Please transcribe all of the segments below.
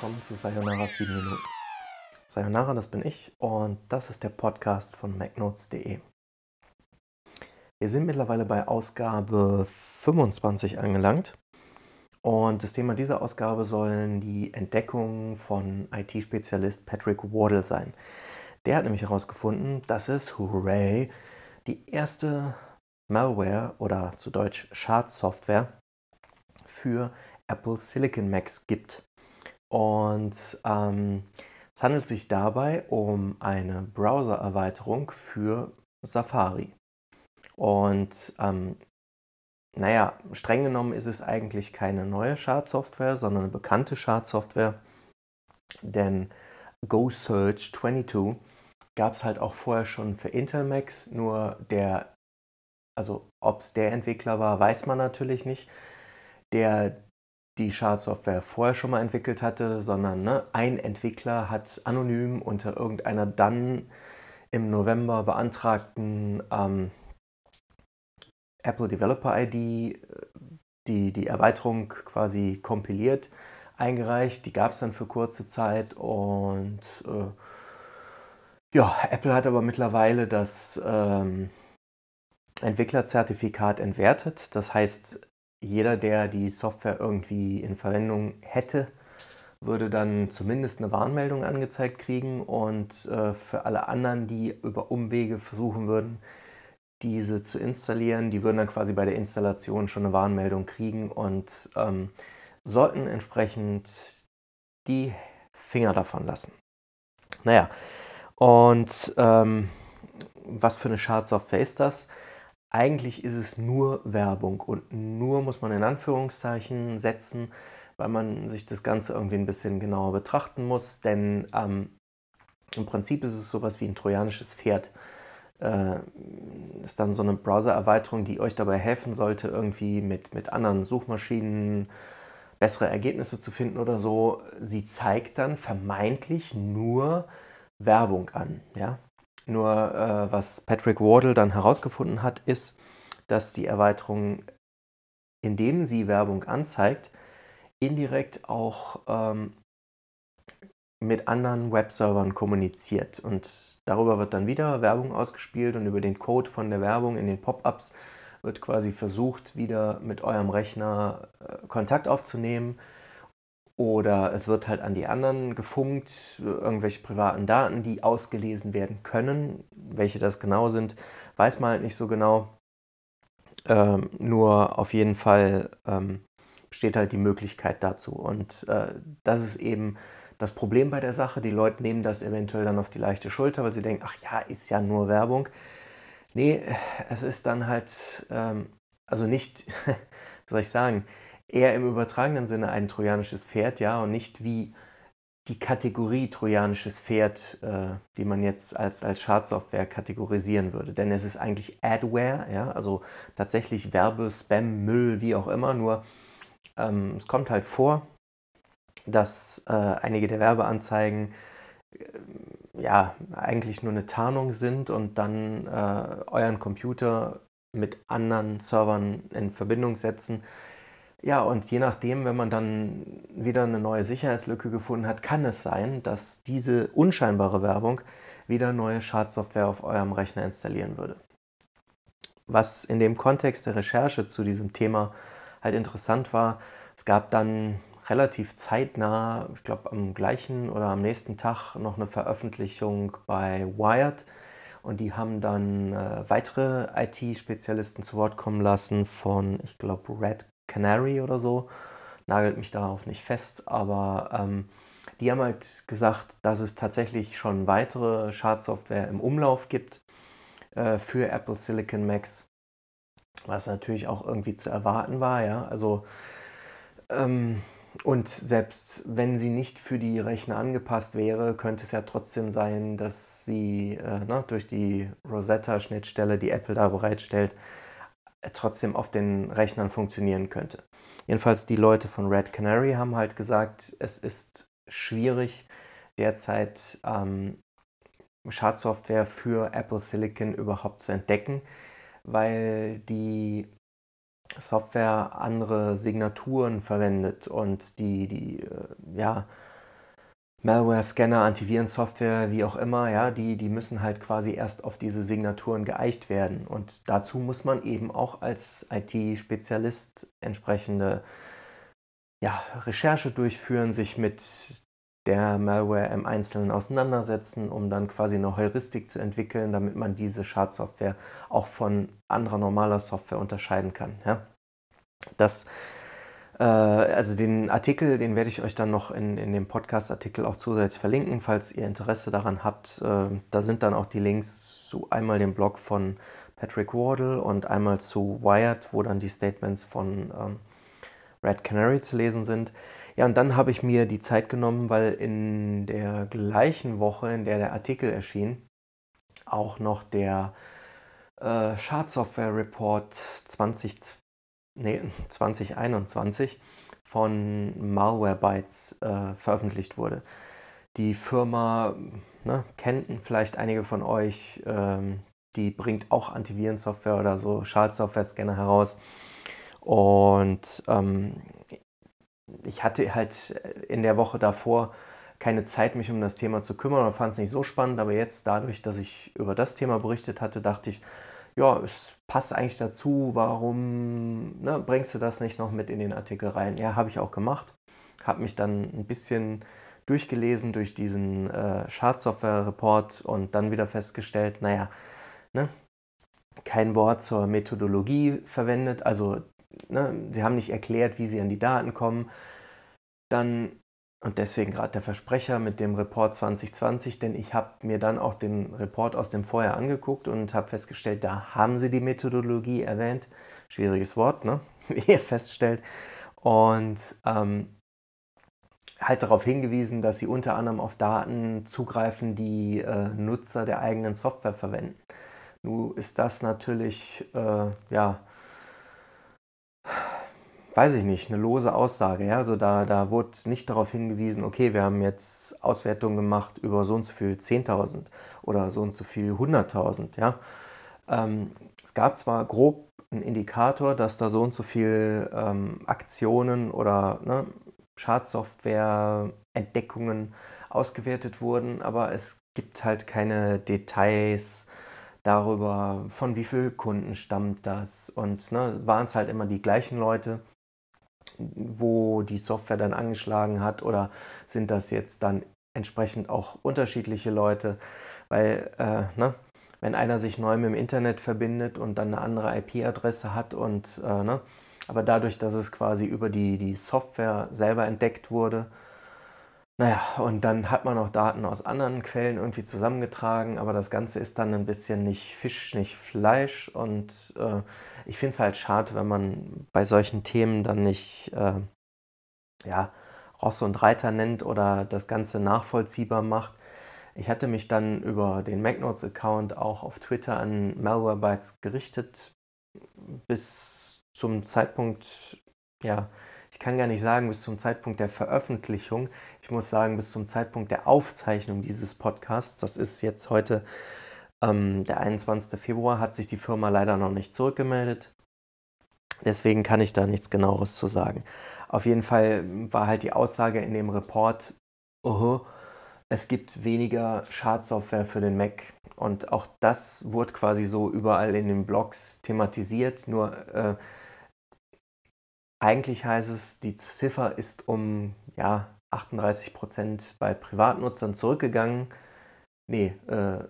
willkommen zu Sayonara 7 Minuten. Sayonara, das bin ich und das ist der Podcast von MacNotes.de. Wir sind mittlerweile bei Ausgabe 25 angelangt und das Thema dieser Ausgabe sollen die Entdeckungen von IT-Spezialist Patrick Wardle sein. Der hat nämlich herausgefunden, dass es, hooray, die erste Malware oder zu Deutsch Schadsoftware für Apple Silicon Macs gibt. Und ähm, es handelt sich dabei um eine Browser-Erweiterung für Safari. Und ähm, naja, streng genommen ist es eigentlich keine neue Schadsoftware, sondern eine bekannte Schadsoftware. Denn GoSearch 22 gab es halt auch vorher schon für Intel Macs, nur der, also ob es der Entwickler war, weiß man natürlich nicht. Der die Schadsoftware vorher schon mal entwickelt hatte, sondern ne, ein Entwickler hat anonym unter irgendeiner dann im November beantragten ähm, Apple Developer ID äh, die, die Erweiterung quasi kompiliert, eingereicht. Die gab es dann für kurze Zeit und äh, ja, Apple hat aber mittlerweile das ähm, Entwicklerzertifikat entwertet. Das heißt, jeder, der die Software irgendwie in Verwendung hätte, würde dann zumindest eine Warnmeldung angezeigt kriegen und äh, für alle anderen, die über Umwege versuchen würden, diese zu installieren, die würden dann quasi bei der Installation schon eine Warnmeldung kriegen und ähm, sollten entsprechend die Finger davon lassen. Naja, und ähm, was für eine Schadsoftware ist das? Eigentlich ist es nur Werbung und nur muss man in Anführungszeichen setzen, weil man sich das Ganze irgendwie ein bisschen genauer betrachten muss, denn ähm, im Prinzip ist es sowas wie ein trojanisches Pferd. Äh, ist dann so eine Browser-Erweiterung, die euch dabei helfen sollte, irgendwie mit, mit anderen Suchmaschinen bessere Ergebnisse zu finden oder so. Sie zeigt dann vermeintlich nur Werbung an. Ja? Nur äh, was Patrick Wardle dann herausgefunden hat, ist, dass die Erweiterung, indem sie Werbung anzeigt, indirekt auch ähm, mit anderen Webservern kommuniziert. Und darüber wird dann wieder Werbung ausgespielt und über den Code von der Werbung in den Pop-ups wird quasi versucht, wieder mit eurem Rechner äh, Kontakt aufzunehmen oder es wird halt an die anderen gefunkt, irgendwelche privaten Daten, die ausgelesen werden können. Welche das genau sind, weiß man halt nicht so genau. Ähm, nur auf jeden Fall ähm, besteht halt die Möglichkeit dazu. Und äh, das ist eben das Problem bei der Sache. Die Leute nehmen das eventuell dann auf die leichte Schulter, weil sie denken, ach ja, ist ja nur Werbung. Nee, es ist dann halt, ähm, also nicht, wie soll ich sagen, eher im übertragenen Sinne ein trojanisches Pferd, ja, und nicht wie die Kategorie trojanisches Pferd, äh, die man jetzt als, als Schadsoftware kategorisieren würde. Denn es ist eigentlich Adware, ja, also tatsächlich Werbe, Spam, Müll, wie auch immer, nur ähm, es kommt halt vor, dass äh, einige der Werbeanzeigen äh, ja eigentlich nur eine Tarnung sind und dann äh, euren Computer mit anderen Servern in Verbindung setzen ja, und je nachdem, wenn man dann wieder eine neue Sicherheitslücke gefunden hat, kann es sein, dass diese unscheinbare Werbung wieder neue Schadsoftware auf eurem Rechner installieren würde. Was in dem Kontext der Recherche zu diesem Thema halt interessant war, es gab dann relativ zeitnah, ich glaube am gleichen oder am nächsten Tag noch eine Veröffentlichung bei Wired und die haben dann äh, weitere IT-Spezialisten zu Wort kommen lassen von, ich glaube, Red Canary oder so. Nagelt mich darauf nicht fest, aber ähm, die haben halt gesagt, dass es tatsächlich schon weitere Schadsoftware im Umlauf gibt äh, für Apple Silicon Macs, was natürlich auch irgendwie zu erwarten war, ja. Also ähm, und selbst wenn sie nicht für die Rechner angepasst wäre, könnte es ja trotzdem sein, dass sie äh, ne, durch die Rosetta-Schnittstelle, die Apple da bereitstellt, trotzdem auf den Rechnern funktionieren könnte. Jedenfalls die Leute von Red Canary haben halt gesagt, es ist schwierig derzeit ähm, Schadsoftware für Apple Silicon überhaupt zu entdecken, weil die Software andere Signaturen verwendet und die, die äh, ja, Malware-Scanner, Antivirensoftware, wie auch immer, ja, die, die müssen halt quasi erst auf diese Signaturen geeicht werden. Und dazu muss man eben auch als IT-Spezialist entsprechende ja, Recherche durchführen, sich mit der Malware im Einzelnen auseinandersetzen, um dann quasi eine Heuristik zu entwickeln, damit man diese Schadsoftware auch von anderer normaler Software unterscheiden kann. Ja? Das, also den Artikel, den werde ich euch dann noch in, in dem Podcast-Artikel auch zusätzlich verlinken, falls ihr Interesse daran habt. Äh, da sind dann auch die Links zu einmal dem Blog von Patrick Wardle und einmal zu Wired, wo dann die Statements von ähm, Red Canary zu lesen sind. Ja, und dann habe ich mir die Zeit genommen, weil in der gleichen Woche, in der der Artikel erschien, auch noch der äh, Schadsoftware Report 20, nee, 2021 von Malwarebytes äh, veröffentlicht wurde. Die Firma, ne, kennen vielleicht einige von euch, ähm, die bringt auch Antivirensoftware oder so Schadsoftware-Scanner heraus. Und ähm, ich hatte halt in der Woche davor keine Zeit, mich um das Thema zu kümmern und fand es nicht so spannend. Aber jetzt, dadurch, dass ich über das Thema berichtet hatte, dachte ich, ja, es passt eigentlich dazu. Warum ne, bringst du das nicht noch mit in den Artikel rein? Ja, habe ich auch gemacht. Habe mich dann ein bisschen durchgelesen durch diesen äh, Schadsoftware-Report und dann wieder festgestellt, naja, ne, kein Wort zur Methodologie verwendet. Also ne, sie haben nicht erklärt, wie sie an die Daten kommen. Dann, und deswegen gerade der Versprecher mit dem Report 2020, denn ich habe mir dann auch den Report aus dem Vorjahr angeguckt und habe festgestellt, da haben sie die Methodologie erwähnt. Schwieriges Wort, ne? wie ihr feststellt. Und ähm, halt darauf hingewiesen, dass sie unter anderem auf Daten zugreifen, die äh, Nutzer der eigenen Software verwenden. Nun ist das natürlich äh, ja, weiß ich nicht, eine lose Aussage. Ja? Also da, da wurde nicht darauf hingewiesen, okay, wir haben jetzt Auswertungen gemacht über so und so viel 10.000 oder so und so viel 100.000. Ja? Ähm, es gab zwar grob einen Indikator, dass da so und so viel ähm, Aktionen oder ne, Schadsoftware-Entdeckungen ausgewertet wurden, aber es gibt halt keine Details darüber, von wie vielen Kunden stammt das und ne, waren es halt immer die gleichen Leute, wo die Software dann angeschlagen hat oder sind das jetzt dann entsprechend auch unterschiedliche Leute, weil äh, ne, wenn einer sich neu mit dem Internet verbindet und dann eine andere IP-Adresse hat und äh, ne, aber dadurch, dass es quasi über die, die Software selber entdeckt wurde, naja, und dann hat man auch Daten aus anderen Quellen irgendwie zusammengetragen, aber das Ganze ist dann ein bisschen nicht Fisch, nicht Fleisch. Und äh, ich finde es halt schade, wenn man bei solchen Themen dann nicht äh, ja, Ross und Reiter nennt oder das Ganze nachvollziehbar macht. Ich hatte mich dann über den MacNotes-Account auch auf Twitter an Malwarebytes gerichtet, bis zum Zeitpunkt, ja, kann gar nicht sagen, bis zum Zeitpunkt der Veröffentlichung. Ich muss sagen, bis zum Zeitpunkt der Aufzeichnung dieses Podcasts, das ist jetzt heute ähm, der 21. Februar, hat sich die Firma leider noch nicht zurückgemeldet. Deswegen kann ich da nichts genaueres zu sagen. Auf jeden Fall war halt die Aussage in dem Report, oh, es gibt weniger Schadsoftware für den Mac. Und auch das wurde quasi so überall in den Blogs thematisiert. Nur äh, eigentlich heißt es, die Ziffer ist um ja, 38 Prozent bei Privatnutzern zurückgegangen. Nee, äh,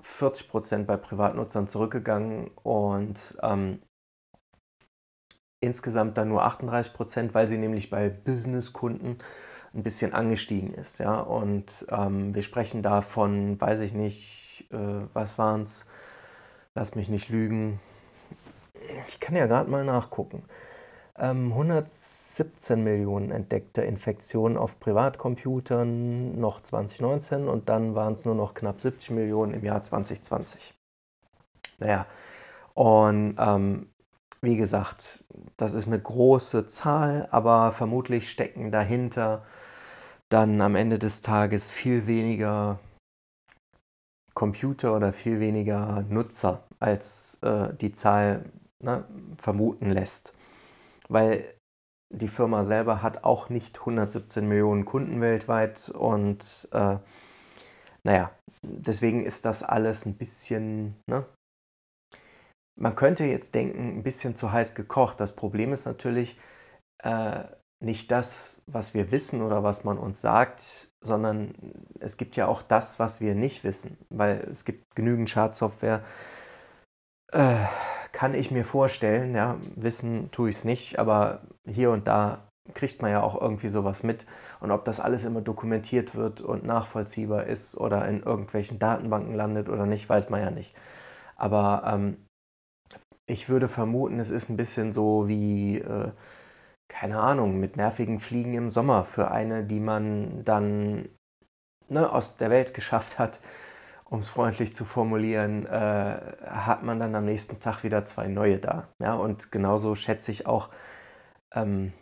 40 Prozent bei Privatnutzern zurückgegangen und ähm, insgesamt dann nur 38 Prozent, weil sie nämlich bei Businesskunden ein bisschen angestiegen ist. Ja? Und ähm, wir sprechen da von, weiß ich nicht, äh, was waren es? Lass mich nicht lügen. Ich kann ja gerade mal nachgucken 117 Millionen entdeckte Infektionen auf Privatcomputern noch 2019 und dann waren es nur noch knapp 70 Millionen im Jahr 2020. Naja, und ähm, wie gesagt, das ist eine große Zahl, aber vermutlich stecken dahinter dann am Ende des Tages viel weniger Computer oder viel weniger Nutzer, als äh, die Zahl ne, vermuten lässt. Weil die Firma selber hat auch nicht 117 Millionen Kunden weltweit und äh, naja, deswegen ist das alles ein bisschen, ne? Man könnte jetzt denken, ein bisschen zu heiß gekocht. Das Problem ist natürlich äh, nicht das, was wir wissen oder was man uns sagt, sondern es gibt ja auch das, was wir nicht wissen, weil es gibt genügend Schadsoftware. Äh, kann ich mir vorstellen, ja, wissen tue ich es nicht, aber hier und da kriegt man ja auch irgendwie sowas mit. Und ob das alles immer dokumentiert wird und nachvollziehbar ist oder in irgendwelchen Datenbanken landet oder nicht, weiß man ja nicht. Aber ähm, ich würde vermuten, es ist ein bisschen so wie, äh, keine Ahnung, mit nervigen Fliegen im Sommer für eine, die man dann ne, aus der Welt geschafft hat um es freundlich zu formulieren, äh, hat man dann am nächsten Tag wieder zwei neue da. Ja, und genauso schätze ich auch, ähm,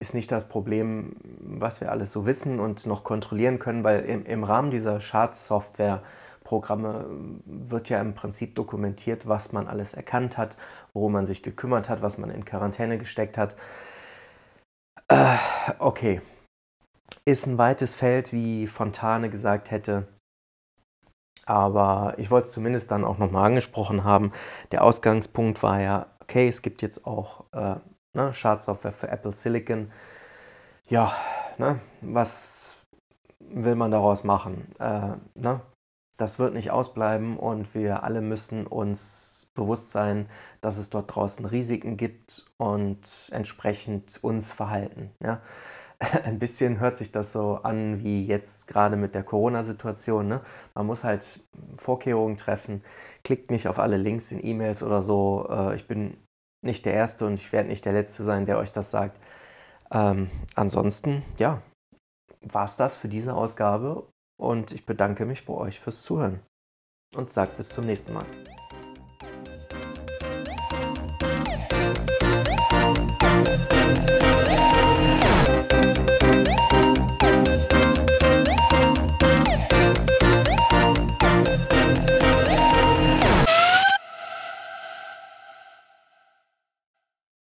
ist nicht das Problem, was wir alles so wissen und noch kontrollieren können, weil im, im Rahmen dieser Schadsoftware-Programme wird ja im Prinzip dokumentiert, was man alles erkannt hat, worum man sich gekümmert hat, was man in Quarantäne gesteckt hat. Äh, okay, ist ein weites Feld, wie Fontane gesagt hätte. Aber ich wollte es zumindest dann auch nochmal angesprochen haben. Der Ausgangspunkt war ja, okay, es gibt jetzt auch äh, ne, Schadsoftware für Apple Silicon. Ja, ne, was will man daraus machen? Äh, ne? Das wird nicht ausbleiben und wir alle müssen uns bewusst sein, dass es dort draußen Risiken gibt und entsprechend uns verhalten. Ja? ein bisschen hört sich das so an wie jetzt gerade mit der Corona-Situation. Ne? Man muss halt Vorkehrungen treffen. Klickt nicht auf alle Links in E-Mails oder so. Äh, ich bin nicht der Erste und ich werde nicht der Letzte sein, der euch das sagt. Ähm, ansonsten, ja, war es das für diese Ausgabe und ich bedanke mich bei euch fürs Zuhören und sage bis zum nächsten Mal.